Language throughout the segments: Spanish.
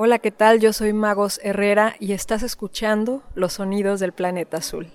Hola, ¿qué tal? Yo soy Magos Herrera y estás escuchando los sonidos del planeta azul.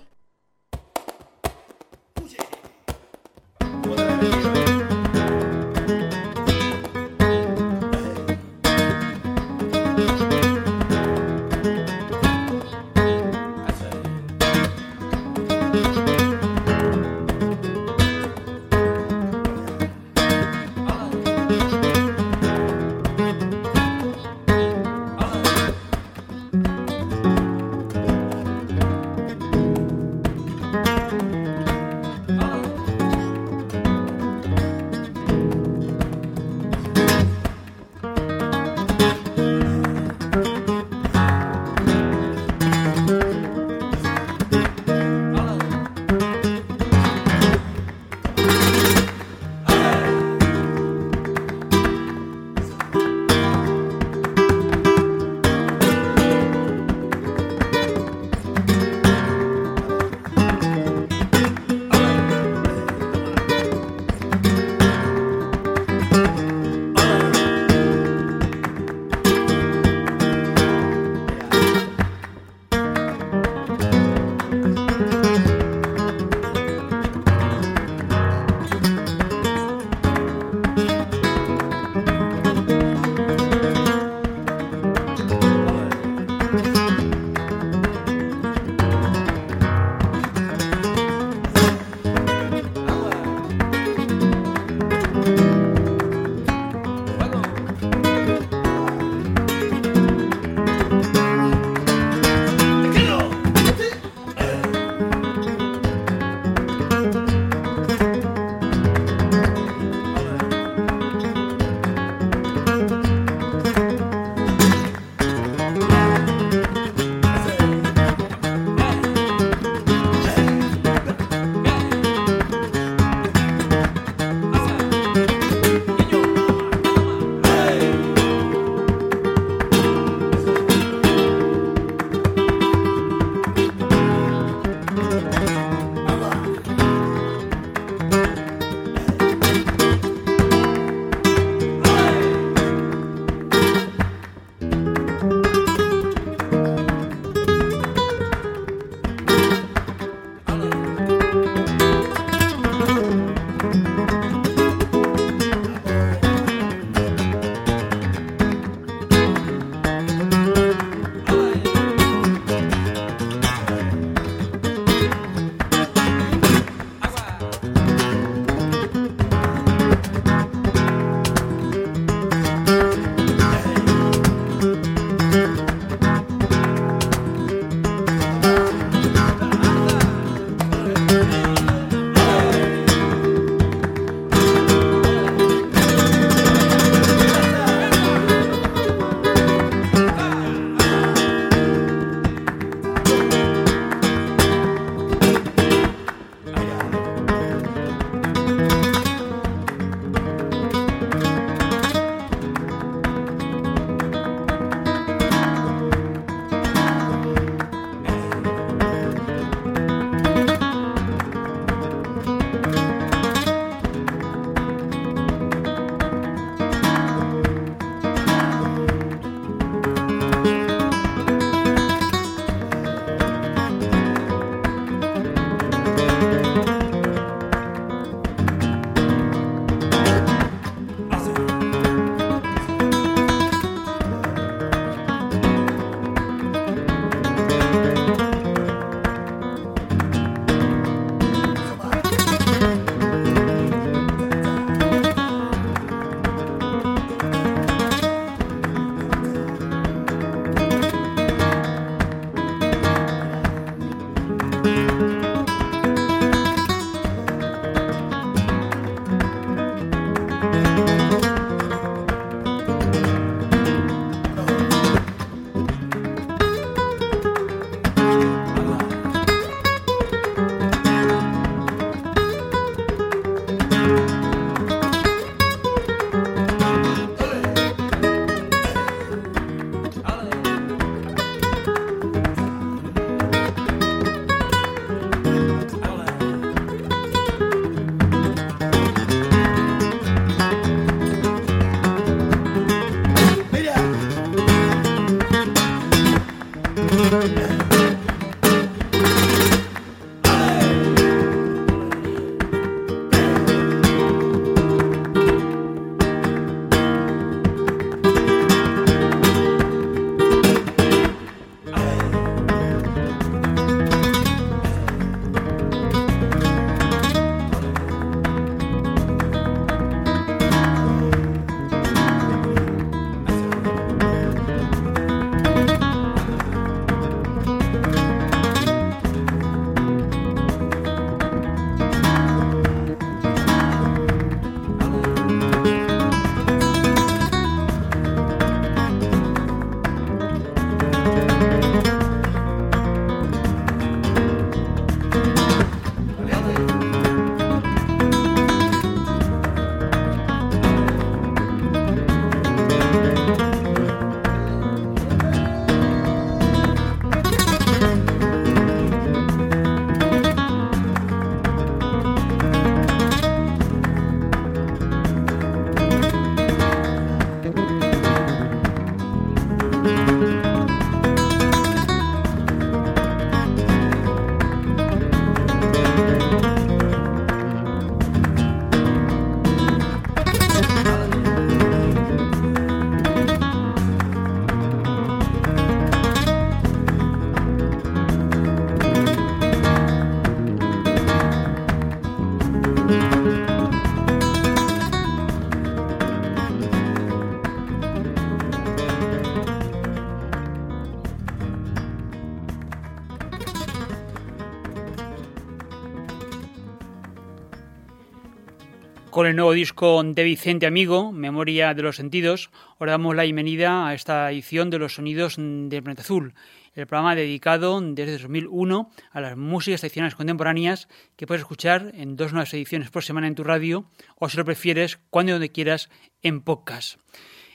Con el nuevo disco de Vicente Amigo, Memoria de los Sentidos, os damos la bienvenida a esta edición de los sonidos del Planeta Azul, el programa dedicado desde 2001 a las músicas tradicionales contemporáneas que puedes escuchar en dos nuevas ediciones por semana en tu radio o si lo prefieres, cuando y donde quieras, en podcast.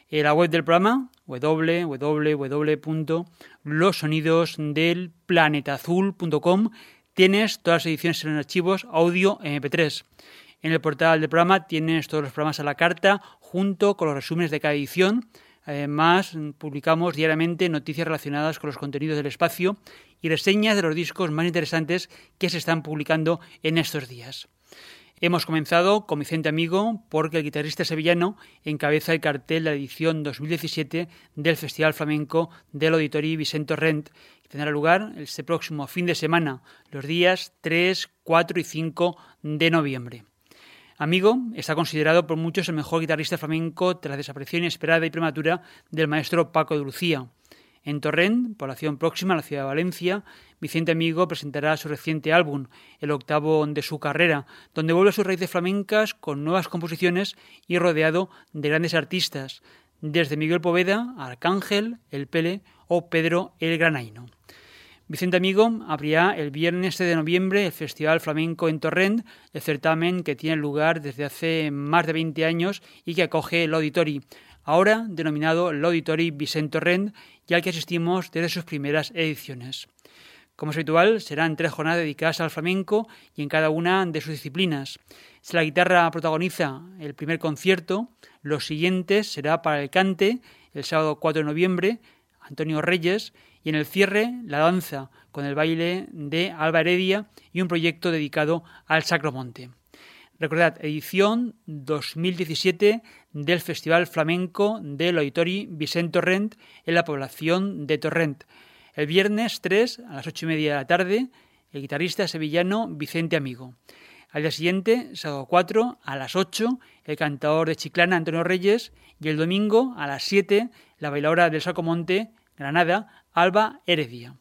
En la web del programa, www.losonidosdelplanetazul.com, tienes todas las ediciones en archivos audio MP3. En el portal del programa tienes todos los programas a la carta junto con los resúmenes de cada edición. Además, publicamos diariamente noticias relacionadas con los contenidos del espacio y reseñas de los discos más interesantes que se están publicando en estos días. Hemos comenzado con Vicente Amigo porque el guitarrista sevillano encabeza el cartel de la edición 2017 del Festival Flamenco del Auditorio Vicente Rent, que tendrá lugar este próximo fin de semana, los días 3, 4 y 5 de noviembre. Amigo está considerado por muchos el mejor guitarrista flamenco tras la desaparición inesperada y prematura del maestro Paco de Lucía. En Torrent, población próxima a la ciudad de Valencia, Vicente Amigo presentará su reciente álbum, el octavo de su carrera, donde vuelve a sus raíces flamencas con nuevas composiciones y rodeado de grandes artistas, desde Miguel Poveda, Arcángel, El Pele o Pedro el Granaino. Vicente Amigo abrirá el viernes de noviembre el Festival Flamenco en Torrent, el certamen que tiene lugar desde hace más de 20 años y que acoge el Auditori, ahora denominado el Auditori Vicente Torrent y al que asistimos desde sus primeras ediciones. Como es habitual, serán tres jornadas dedicadas al flamenco y en cada una de sus disciplinas. Si la guitarra protagoniza el primer concierto, los siguientes será para el cante el sábado 4 de noviembre, Antonio Reyes, y en el cierre la danza con el baile de Alba Heredia y un proyecto dedicado al Sacromonte. Recordad, edición 2017 del Festival Flamenco del Auditori Vicente Torrent en la población de Torrent. El viernes 3 a las 8 y media de la tarde, el guitarrista sevillano Vicente Amigo. Al día siguiente, sábado 4 a las 8, el cantador de Chiclana Antonio Reyes y el domingo a las 7, la bailadora del Sacromonte Granada Alba Heredia.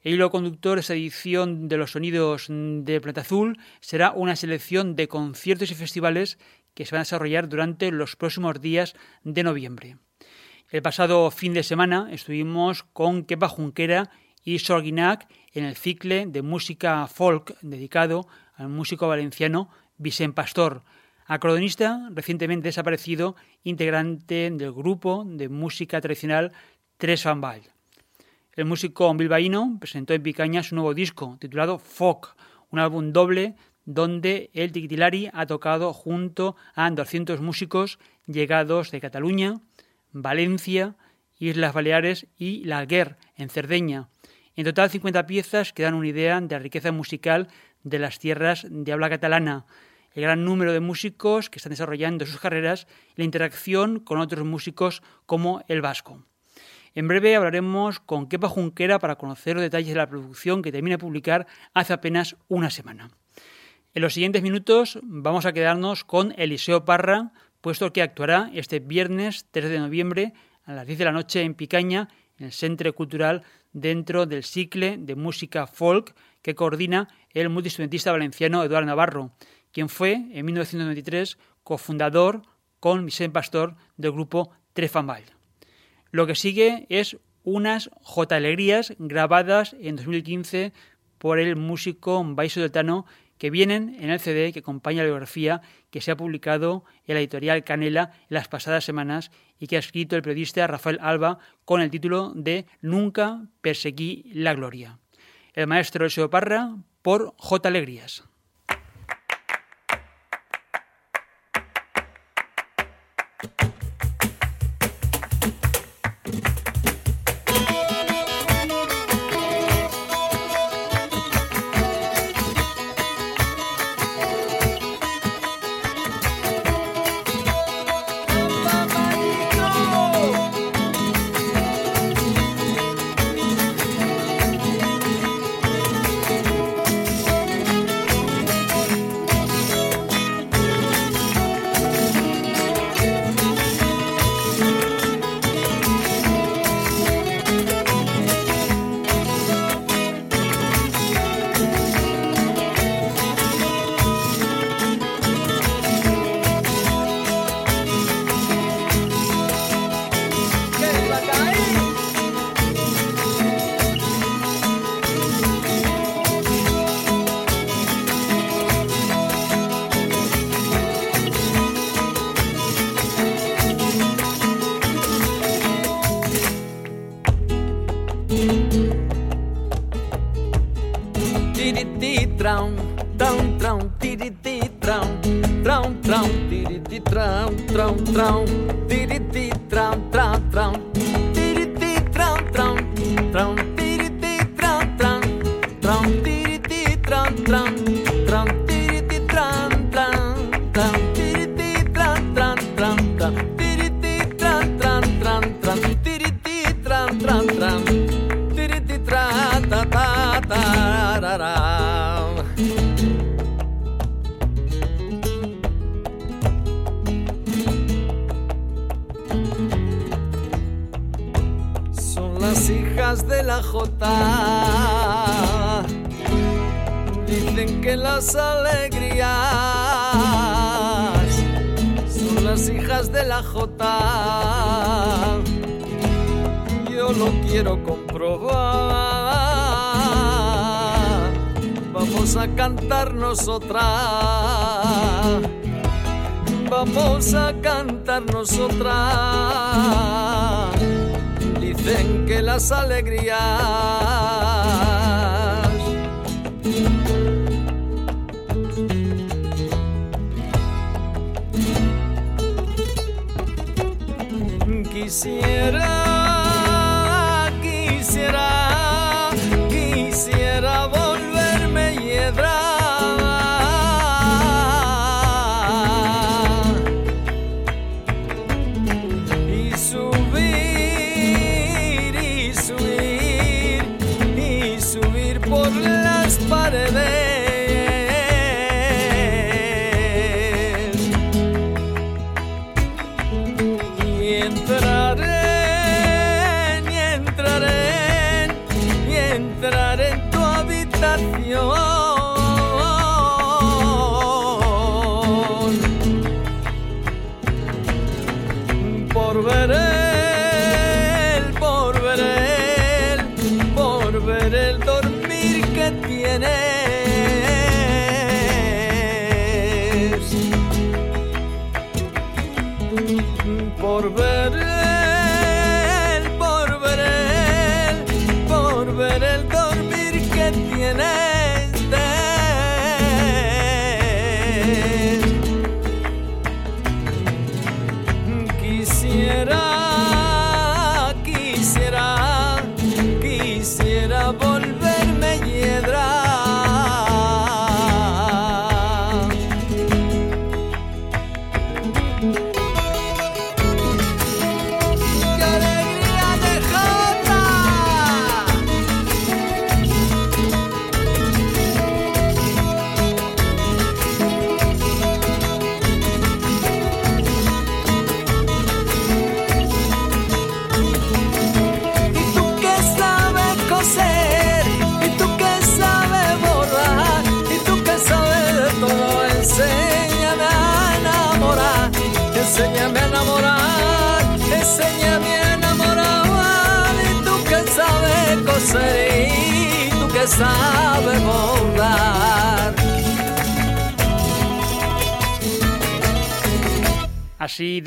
El hilo conductor de esta edición de los sonidos de Plata Azul será una selección de conciertos y festivales que se van a desarrollar durante los próximos días de noviembre. El pasado fin de semana estuvimos con Kepa Junquera y Sorguinac en el cicle de música folk dedicado al músico valenciano Vicente Pastor, acordonista recientemente desaparecido, integrante del grupo de música tradicional Tres el músico bilbaíno presentó en Picaña su nuevo disco, titulado Folk, un álbum doble donde el Tiquitilari ha tocado junto a 200 músicos llegados de Cataluña, Valencia, Islas Baleares y La Guerra, en Cerdeña. En total 50 piezas que dan una idea de la riqueza musical de las tierras de habla catalana, el gran número de músicos que están desarrollando sus carreras y la interacción con otros músicos como el vasco. En breve hablaremos con Kepa Junquera para conocer los detalles de la producción que termina de publicar hace apenas una semana. En los siguientes minutos vamos a quedarnos con Eliseo Parra, puesto que actuará este viernes 3 de noviembre a las 10 de la noche en Picaña, en el Centro Cultural, dentro del cicle de música folk que coordina el multiinstrumentista valenciano Eduardo Navarro, quien fue en 1993 cofundador con Vicente Pastor del grupo Trefambal. Lo que sigue es unas J Alegrías grabadas en 2015 por el músico Baiso Deltano que vienen en el CD que acompaña la biografía que se ha publicado en la editorial Canela en las pasadas semanas y que ha escrito el periodista Rafael Alba con el título de Nunca perseguí la gloria. El maestro Eseo Parra por J. Alegrías. Vamos a cantar nosotras. Dicen que las alegrías quisiera hacer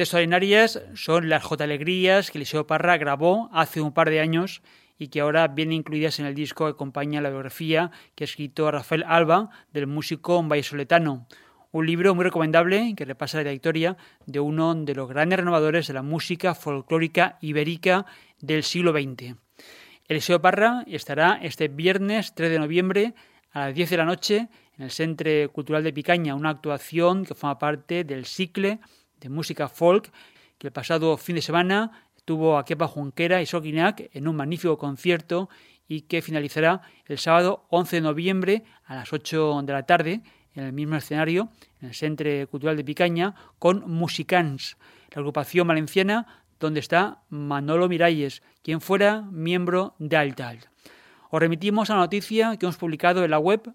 extraordinarias son las J Alegrías que Eliseo Parra grabó hace un par de años y que ahora vienen incluidas en el disco que acompaña la biografía que ha escrito Rafael Alba del músico vallisoletano. Un libro muy recomendable que repasa la trayectoria de uno de los grandes renovadores de la música folclórica ibérica del siglo XX. Eliseo Parra estará este viernes 3 de noviembre a las 10 de la noche en el Centro Cultural de Picaña, una actuación que forma parte del cicle de música folk que el pasado fin de semana tuvo a Kepa Junquera y Soquinac en un magnífico concierto y que finalizará el sábado 11 de noviembre a las 8 de la tarde en el mismo escenario, en el Centro Cultural de Picaña, con Musicans, la agrupación valenciana donde está Manolo Miralles, quien fuera miembro de Altal. Os remitimos a la noticia que hemos publicado en la web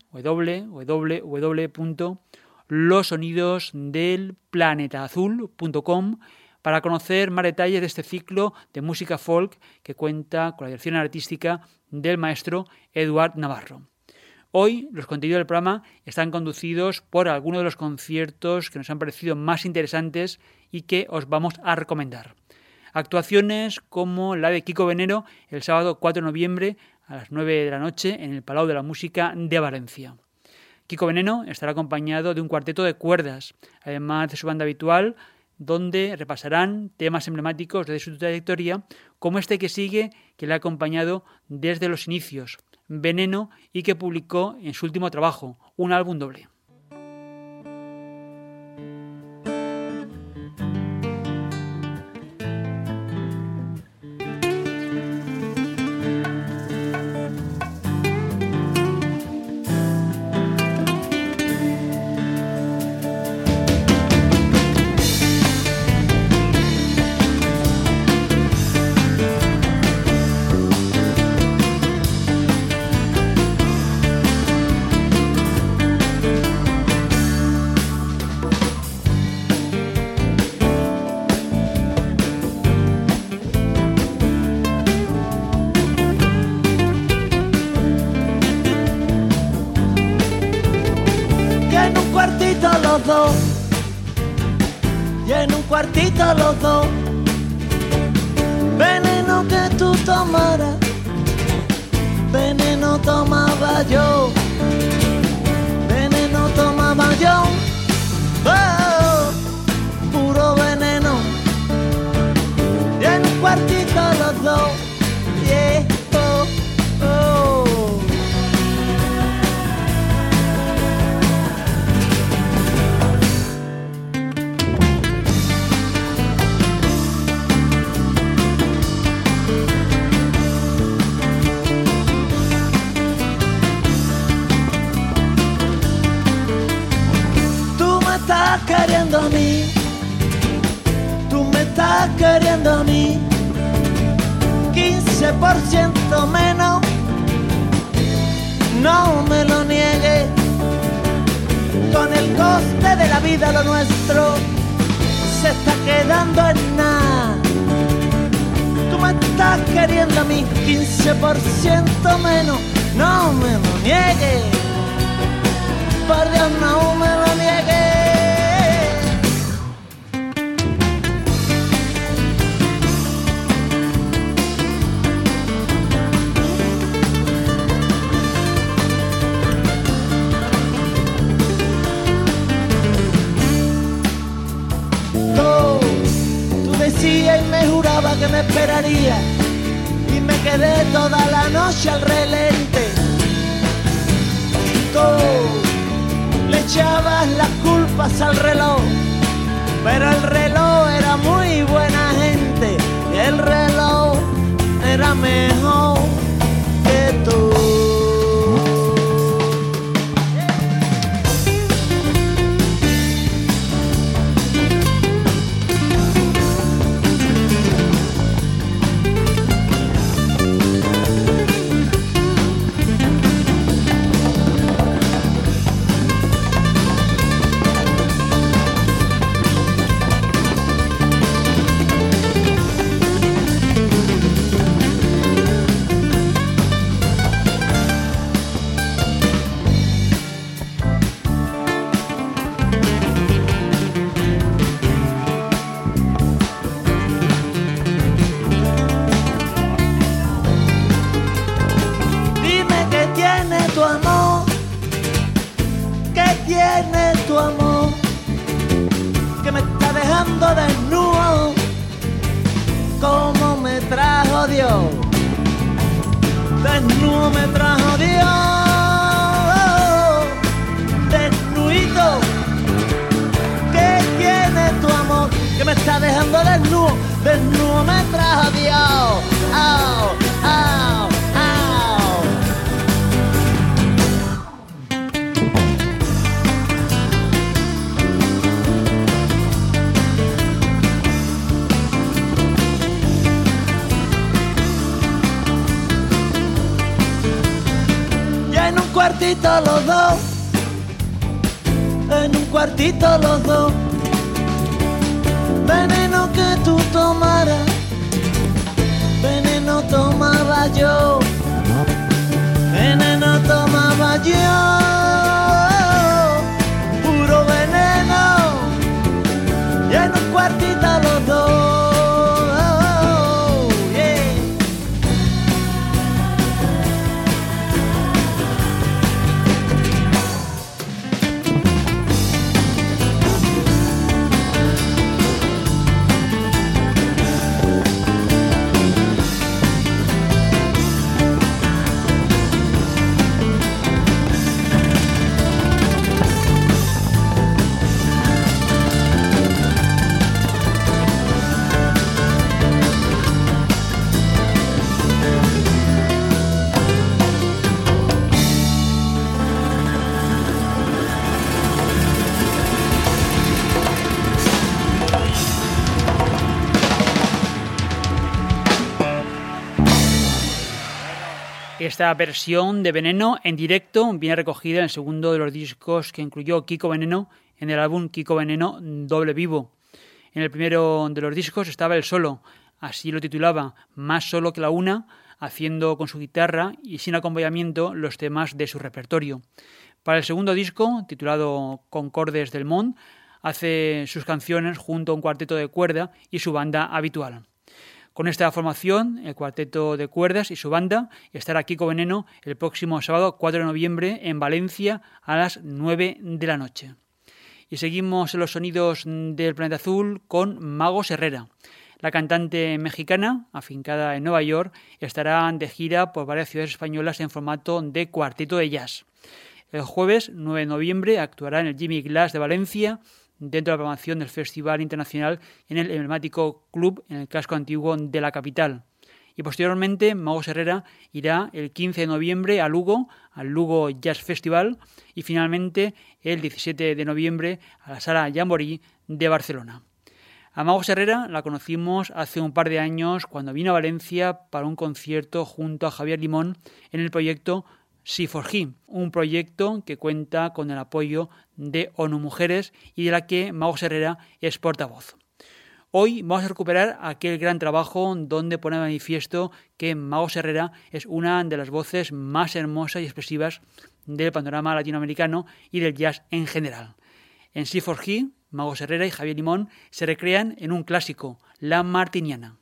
www.losonidosdelplanetaazul.com para conocer más detalles de este ciclo de música folk que cuenta con la dirección artística del maestro Eduard Navarro. Hoy los contenidos del programa están conducidos por algunos de los conciertos que nos han parecido más interesantes y que os vamos a recomendar. Actuaciones como la de Kiko Venero el sábado 4 de noviembre a las 9 de la noche en el Palau de la Música de Valencia. Kiko Veneno estará acompañado de un cuarteto de cuerdas, además de su banda habitual, donde repasarán temas emblemáticos de su trayectoria, como este que sigue, que le ha acompañado desde los inicios, Veneno, y que publicó en su último trabajo, un álbum doble. Y en un cuartito los dos. Veneno que tú tomaras, veneno tomaba yo, veneno tomaba yo, oh, puro veneno. Y en un cuartito los dos. Queriendo a mí, tú me estás queriendo a mí, 15% menos, no me lo niegues, con el coste de la vida lo nuestro se está quedando en nada. Tú me estás queriendo a mí, 15% menos, no me lo niegues, por Dios no me lo niegues. Y me juraba que me esperaría y me quedé toda la noche al relente. Tú le echabas las culpas al reloj, pero el reloj era muy buena gente el reloj era mejor cuartito los dos, en un cuartito los dos, veneno que tú tomaras, veneno tomaba yo, veneno tomaba yo, Esta versión de Veneno en directo viene recogida en el segundo de los discos que incluyó Kiko Veneno en el álbum Kiko Veneno Doble Vivo. En el primero de los discos estaba el solo, así lo titulaba, Más solo que la una, haciendo con su guitarra y sin acompañamiento los temas de su repertorio. Para el segundo disco, titulado Concordes del Mont, hace sus canciones junto a un cuarteto de cuerda y su banda habitual. Con esta formación, el cuarteto de cuerdas y su banda estará Kiko Veneno el próximo sábado 4 de noviembre en Valencia a las 9 de la noche. Y seguimos en los sonidos del planeta azul con Magos Herrera. La cantante mexicana, afincada en Nueva York, estará de gira por varias ciudades españolas en formato de cuarteto de jazz. El jueves 9 de noviembre actuará en el Jimmy Glass de Valencia, dentro de la programación del Festival Internacional en el emblemático club en el casco antiguo de la capital. Y posteriormente, Magos Herrera irá el 15 de noviembre a Lugo, al Lugo Jazz Festival, y finalmente el 17 de noviembre a la Sala Jamboree de Barcelona. A Magos Herrera la conocimos hace un par de años cuando vino a Valencia para un concierto junto a Javier Limón en el proyecto C4G, un proyecto que cuenta con el apoyo de ONU Mujeres y de la que Magos Herrera es portavoz. Hoy vamos a recuperar aquel gran trabajo donde pone de manifiesto que Magos Herrera es una de las voces más hermosas y expresivas del panorama latinoamericano y del jazz en general. En C4G, Magos Herrera y Javier Limón se recrean en un clásico, La Martiniana.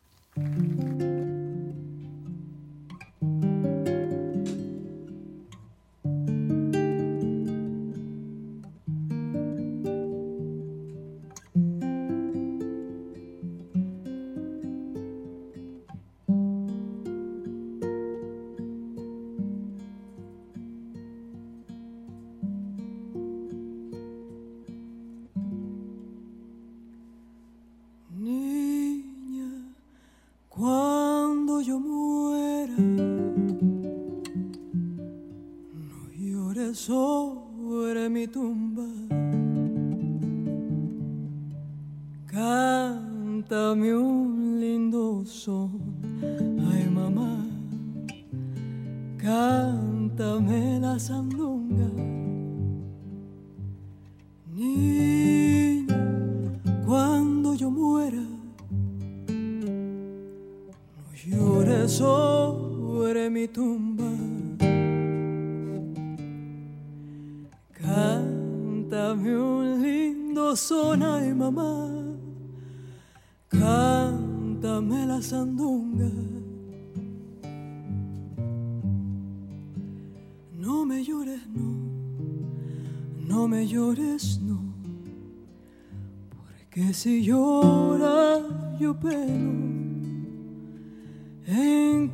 Llores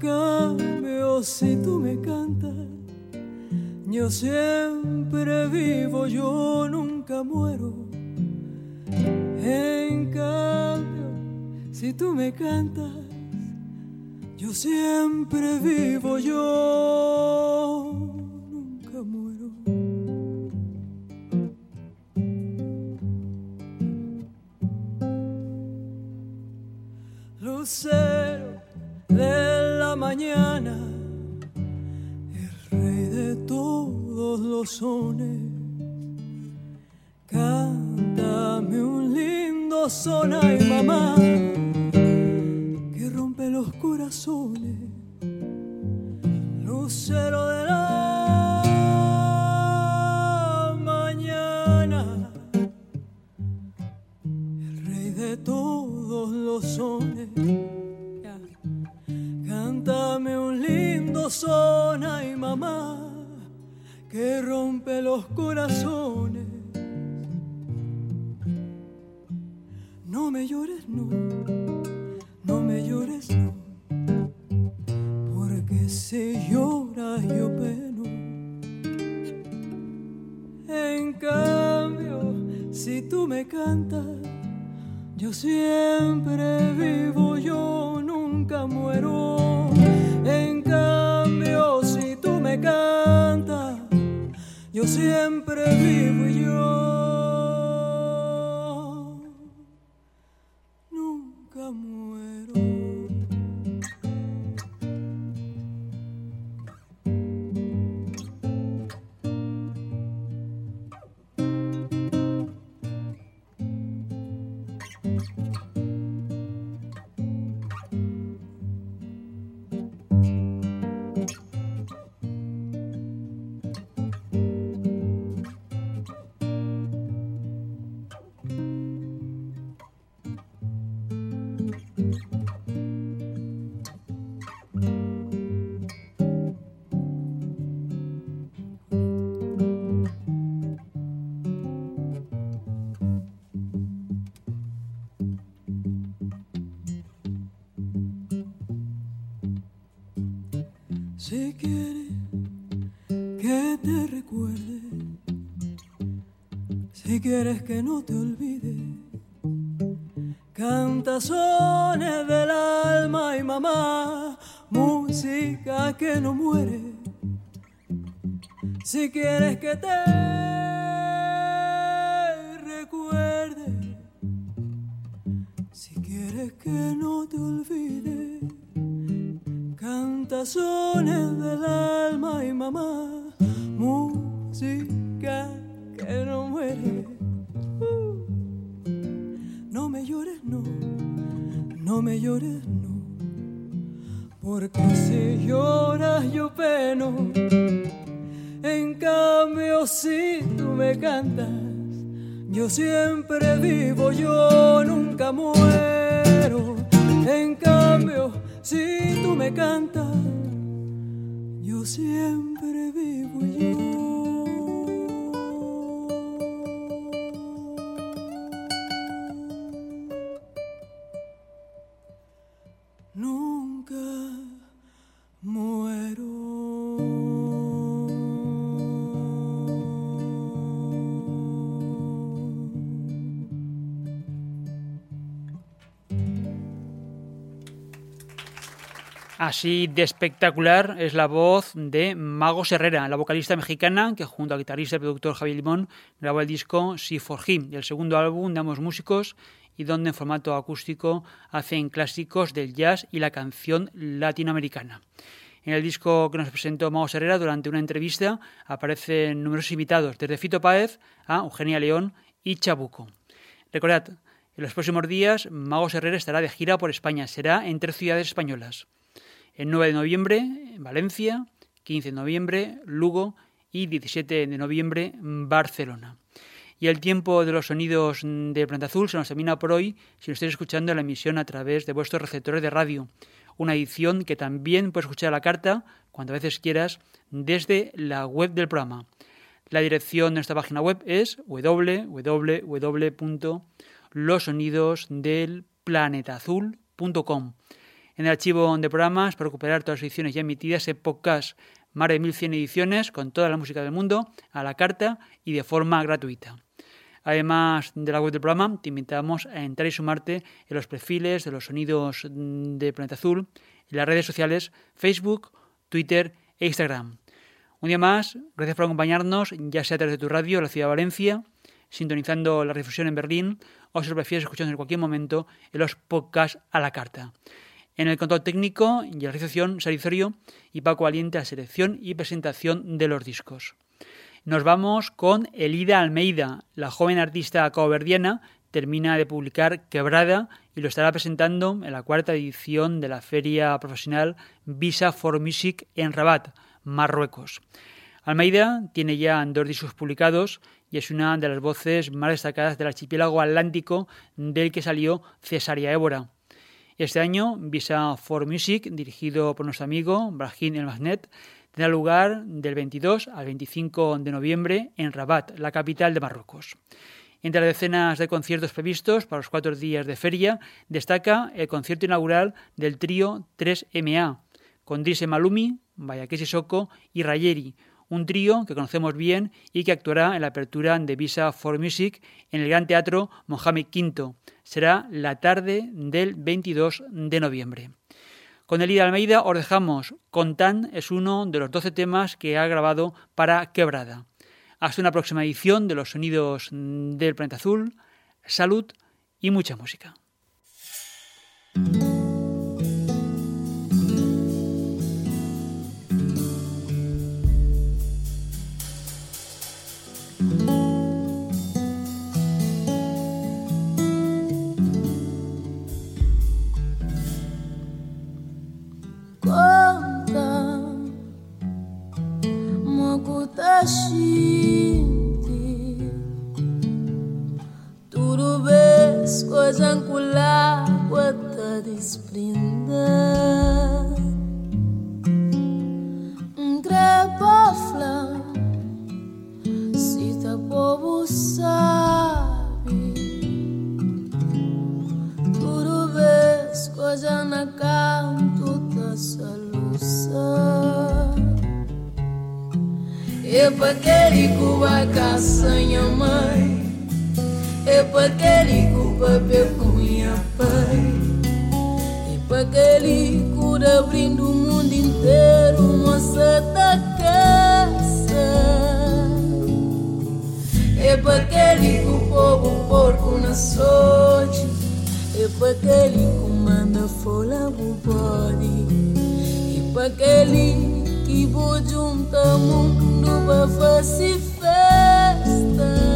cambio, si tú me cantas, yo siempre vivo, yo nunca muero. En cambio, si tú me cantas, yo siempre vivo, yo nunca muero. Mañana, el rey de todos los sones, cántame un lindo son, ay mamá los corazones, lucero de la mañana, el rey de todos los sones. Lindo son, ay mamá, que rompe los corazones. No me llores, no, no me llores, no si lloras yo peno. En cambio, si tú me cantas, yo siempre vivo, yo nunca muero. En cambio, me cantas, yo siempre vivo y yo quieres que no te olvide. Cantazones del alma y mamá, música que no muere. Si quieres que te si tú me cantas, yo siempre vivo yo. Así de espectacular es la voz de Magos Herrera, la vocalista mexicana que junto al guitarrista y productor Javier Limón grabó el disco Si for Him, el segundo álbum de ambos músicos y donde en formato acústico hacen clásicos del jazz y la canción latinoamericana. En el disco que nos presentó Magos Herrera durante una entrevista aparecen numerosos invitados, desde Fito Páez a Eugenia León y Chabuco. Recordad, en los próximos días Magos Herrera estará de gira por España, será en tres ciudades españolas el 9 de noviembre en Valencia, 15 de noviembre Lugo y 17 de noviembre Barcelona. Y el tiempo de los sonidos de Planta Azul se nos termina por hoy si nos estáis escuchando la emisión a través de vuestros receptores de radio. Una edición que también puedes escuchar a la carta, cuando veces quieras, desde la web del programa. La dirección de nuestra página web es www En el archivo de programas, para recuperar todas las ediciones ya emitidas en podcast, más de 1100 ediciones con toda la música del mundo, a la carta y de forma gratuita. Además de la web del programa, te invitamos a entrar y sumarte en los perfiles de los sonidos de Planeta Azul en las redes sociales Facebook, Twitter e Instagram. Un día más, gracias por acompañarnos, ya sea a través de tu radio, la ciudad de Valencia, sintonizando la difusión en Berlín, o si lo prefieres escuchando en cualquier momento en los podcasts a la carta. En el control técnico y la realización, Sarizorio y Paco Aliente a selección y presentación de los discos. Nos vamos con Elida Almeida, la joven artista caoverdiana, termina de publicar Quebrada y lo estará presentando en la cuarta edición de la feria profesional Visa for Music en Rabat, Marruecos. Almeida tiene ya dos discos publicados y es una de las voces más destacadas del archipiélago atlántico del que salió Cesaria Évora. Este año, Visa for Music, dirigido por nuestro amigo Brahim El Magnet, tendrá lugar del 22 al 25 de noviembre en Rabat, la capital de Marruecos. Entre las decenas de conciertos previstos para los cuatro días de feria, destaca el concierto inaugural del trío 3MA, con Drise Malumi, Bayake Sissoko y Rayeri, un trío que conocemos bien y que actuará en la apertura de Visa for Music en el Gran Teatro Mohamed V. Será la tarde del 22 de noviembre. Con Elida Almeida os dejamos. Contan es uno de los 12 temas que ha grabado para Quebrada. Hasta una próxima edición de los sonidos del planeta azul. Salud y mucha música. aquele que bojunta um tamundo para fazer festa.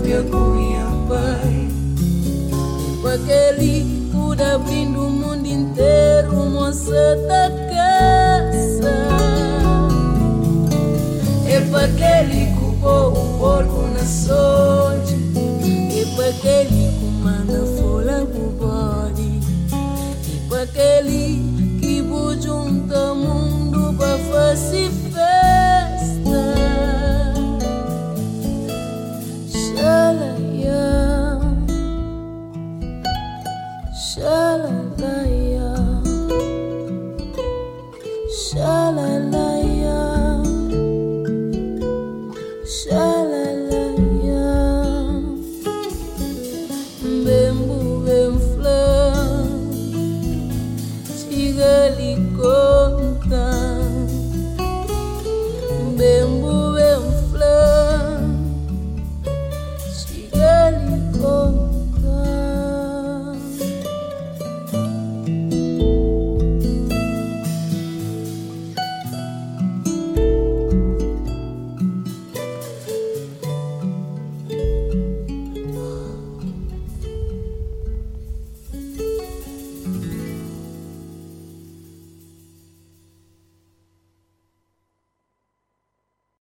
Cuba minha pai. Para aquele cura abrindo o mundo inteiro moça da caça é para aquele que o porco na sorte É para aquele